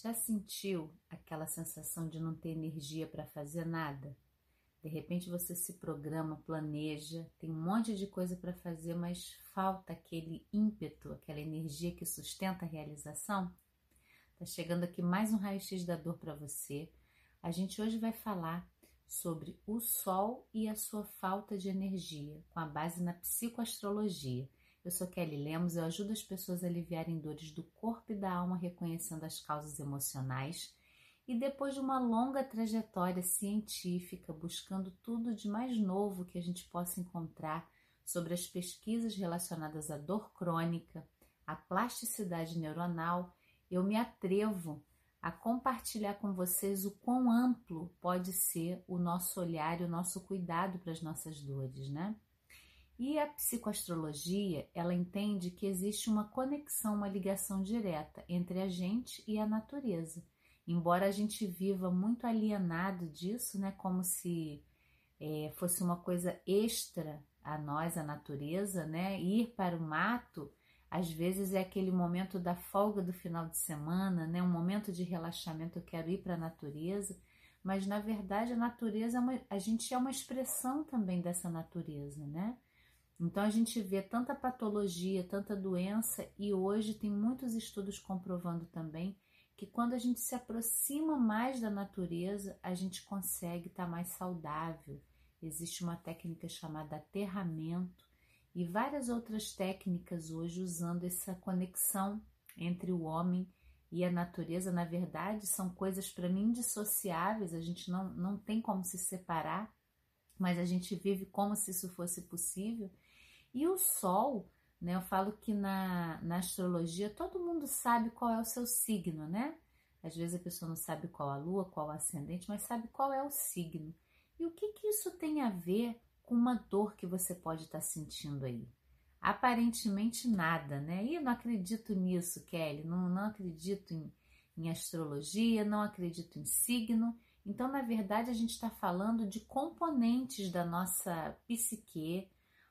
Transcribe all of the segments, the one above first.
Já sentiu aquela sensação de não ter energia para fazer nada? De repente você se programa, planeja, tem um monte de coisa para fazer, mas falta aquele ímpeto, aquela energia que sustenta a realização? Tá chegando aqui mais um raio-x da dor para você. A gente hoje vai falar sobre o sol e a sua falta de energia, com a base na psicoastrologia. Eu sou Kelly Lemos, eu ajudo as pessoas a aliviarem dores do corpo e da alma, reconhecendo as causas emocionais. E depois de uma longa trajetória científica, buscando tudo de mais novo que a gente possa encontrar sobre as pesquisas relacionadas à dor crônica, à plasticidade neuronal, eu me atrevo a compartilhar com vocês o quão amplo pode ser o nosso olhar e o nosso cuidado para as nossas dores, né? E a psicoastrologia, ela entende que existe uma conexão, uma ligação direta entre a gente e a natureza. Embora a gente viva muito alienado disso, né, como se é, fosse uma coisa extra a nós, a natureza, né, ir para o mato, às vezes é aquele momento da folga do final de semana, né, um momento de relaxamento, eu quero ir para a natureza, mas na verdade a natureza, é uma, a gente é uma expressão também dessa natureza, né? Então a gente vê tanta patologia, tanta doença e hoje tem muitos estudos comprovando também que quando a gente se aproxima mais da natureza, a gente consegue estar tá mais saudável. Existe uma técnica chamada aterramento e várias outras técnicas hoje usando essa conexão entre o homem e a natureza. Na verdade, são coisas para mim indissociáveis, a gente não, não tem como se separar, mas a gente vive como se isso fosse possível. E o Sol, né? Eu falo que na, na astrologia todo mundo sabe qual é o seu signo, né? Às vezes a pessoa não sabe qual a lua, qual o ascendente, mas sabe qual é o signo. E o que, que isso tem a ver com uma dor que você pode estar sentindo aí? Aparentemente nada, né? E eu não acredito nisso, Kelly, não, não acredito em, em astrologia, não acredito em signo. Então, na verdade, a gente está falando de componentes da nossa psique,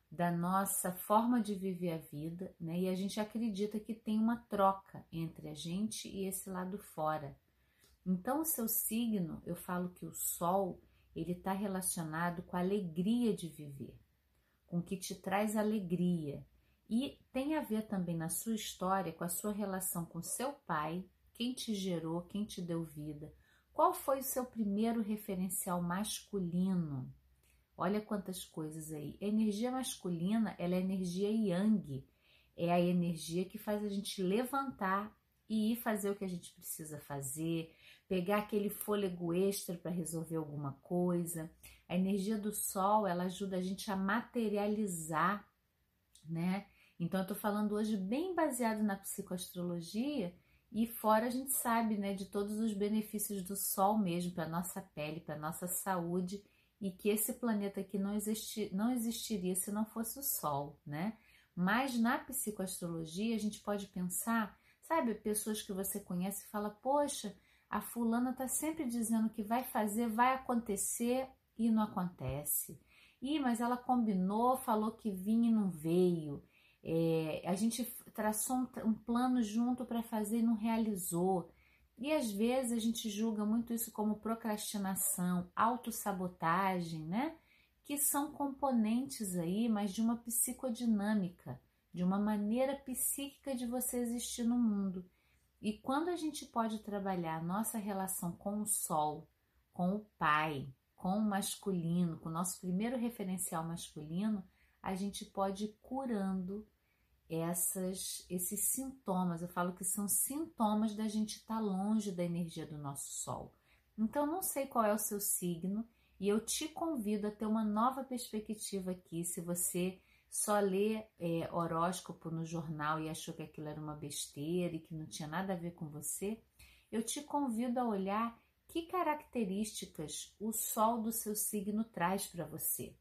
da nossa forma de viver a vida, né? E a gente acredita que tem uma troca entre a gente e esse lado fora. Então, o seu signo, eu falo que o sol, ele está relacionado com a alegria de viver, com o que te traz alegria. E tem a ver também na sua história com a sua relação com seu pai, quem te gerou, quem te deu vida. Qual foi o seu primeiro referencial masculino? Olha quantas coisas aí. A energia masculina, ela é energia yang. É a energia que faz a gente levantar e ir fazer o que a gente precisa fazer, pegar aquele fôlego extra para resolver alguma coisa. A energia do sol, ela ajuda a gente a materializar, né? Então eu tô falando hoje bem baseado na psicoastrologia e fora a gente sabe, né, de todos os benefícios do sol mesmo para nossa pele, para nossa saúde e que esse planeta aqui não, existi, não existiria se não fosse o Sol, né? Mas na psicoastrologia a gente pode pensar, sabe, pessoas que você conhece e fala, poxa, a fulana tá sempre dizendo que vai fazer, vai acontecer e não acontece. Ih, mas ela combinou, falou que vinha e não veio. É, a gente traçou um, um plano junto para fazer e não realizou. E às vezes a gente julga muito isso como procrastinação, autossabotagem, né? Que são componentes aí, mas de uma psicodinâmica, de uma maneira psíquica de você existir no mundo. E quando a gente pode trabalhar nossa relação com o sol, com o pai, com o masculino, com o nosso primeiro referencial masculino, a gente pode ir curando essas, esses sintomas. Eu falo que são sintomas da gente estar tá longe da energia do nosso Sol. Então, não sei qual é o seu signo e eu te convido a ter uma nova perspectiva aqui. Se você só lê é, horóscopo no jornal e achou que aquilo era uma besteira e que não tinha nada a ver com você, eu te convido a olhar que características o Sol do seu signo traz para você.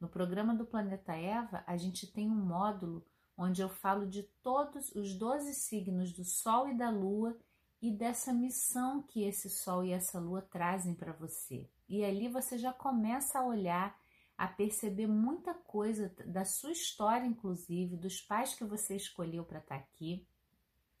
No programa do Planeta Eva, a gente tem um módulo onde eu falo de todos os 12 signos do Sol e da Lua e dessa missão que esse Sol e essa Lua trazem para você. E ali você já começa a olhar, a perceber muita coisa da sua história, inclusive, dos pais que você escolheu para estar tá aqui.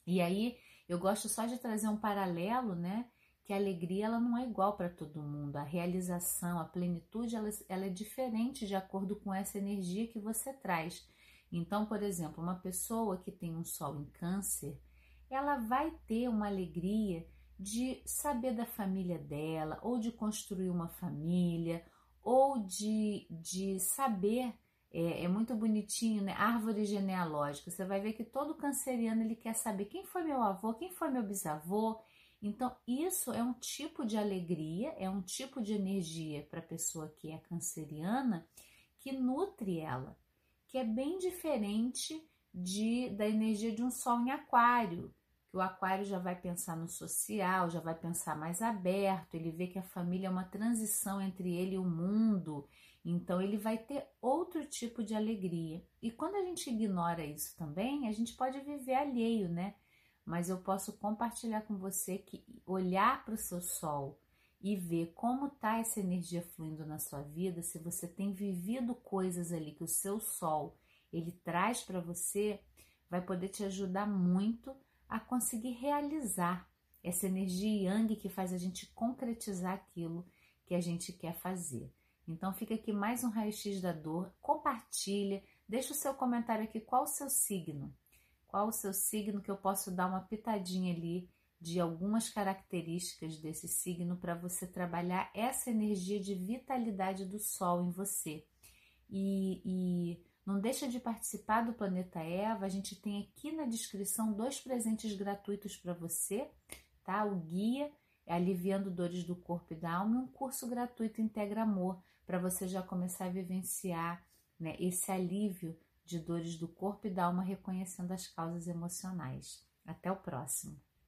E aí Eu gosto só de trazer um paralelo, né? Que a alegria ela não é igual para todo mundo. A realização, a plenitude, ela, ela é diferente de acordo com essa energia que você traz. Então, por exemplo, uma pessoa que tem um sol em câncer, ela vai ter uma alegria de saber da família dela, ou de construir uma família, ou de, de saber. É, é, muito bonitinho, né? Árvore genealógica. Você vai ver que todo canceriano ele quer saber quem foi meu avô, quem foi meu bisavô. Então, isso é um tipo de alegria, é um tipo de energia para a pessoa que é canceriana que nutre ela, que é bem diferente de da energia de um sol em aquário, o aquário já vai pensar no social, já vai pensar mais aberto, ele vê que a família é uma transição entre ele e o mundo, então ele vai ter outro tipo de alegria. E quando a gente ignora isso também, a gente pode viver alheio, né? Mas eu posso compartilhar com você que olhar para o seu sol e ver como está essa energia fluindo na sua vida, se você tem vivido coisas ali que o seu sol ele traz para você, vai poder te ajudar muito a conseguir realizar essa energia yang que faz a gente concretizar aquilo que a gente quer fazer. Então fica aqui mais um raio-x da dor, compartilha, deixa o seu comentário aqui qual o seu signo. Qual o seu signo que eu posso dar uma pitadinha ali de algumas características desse signo para você trabalhar essa energia de vitalidade do sol em você. E, e não deixa de participar do Planeta Eva. A gente tem aqui na descrição dois presentes gratuitos para você, tá? O guia Aliviando Dores do Corpo e da Alma e um curso gratuito Integra Amor para você já começar a vivenciar né, esse alívio de dores do corpo e da alma reconhecendo as causas emocionais. Até o próximo.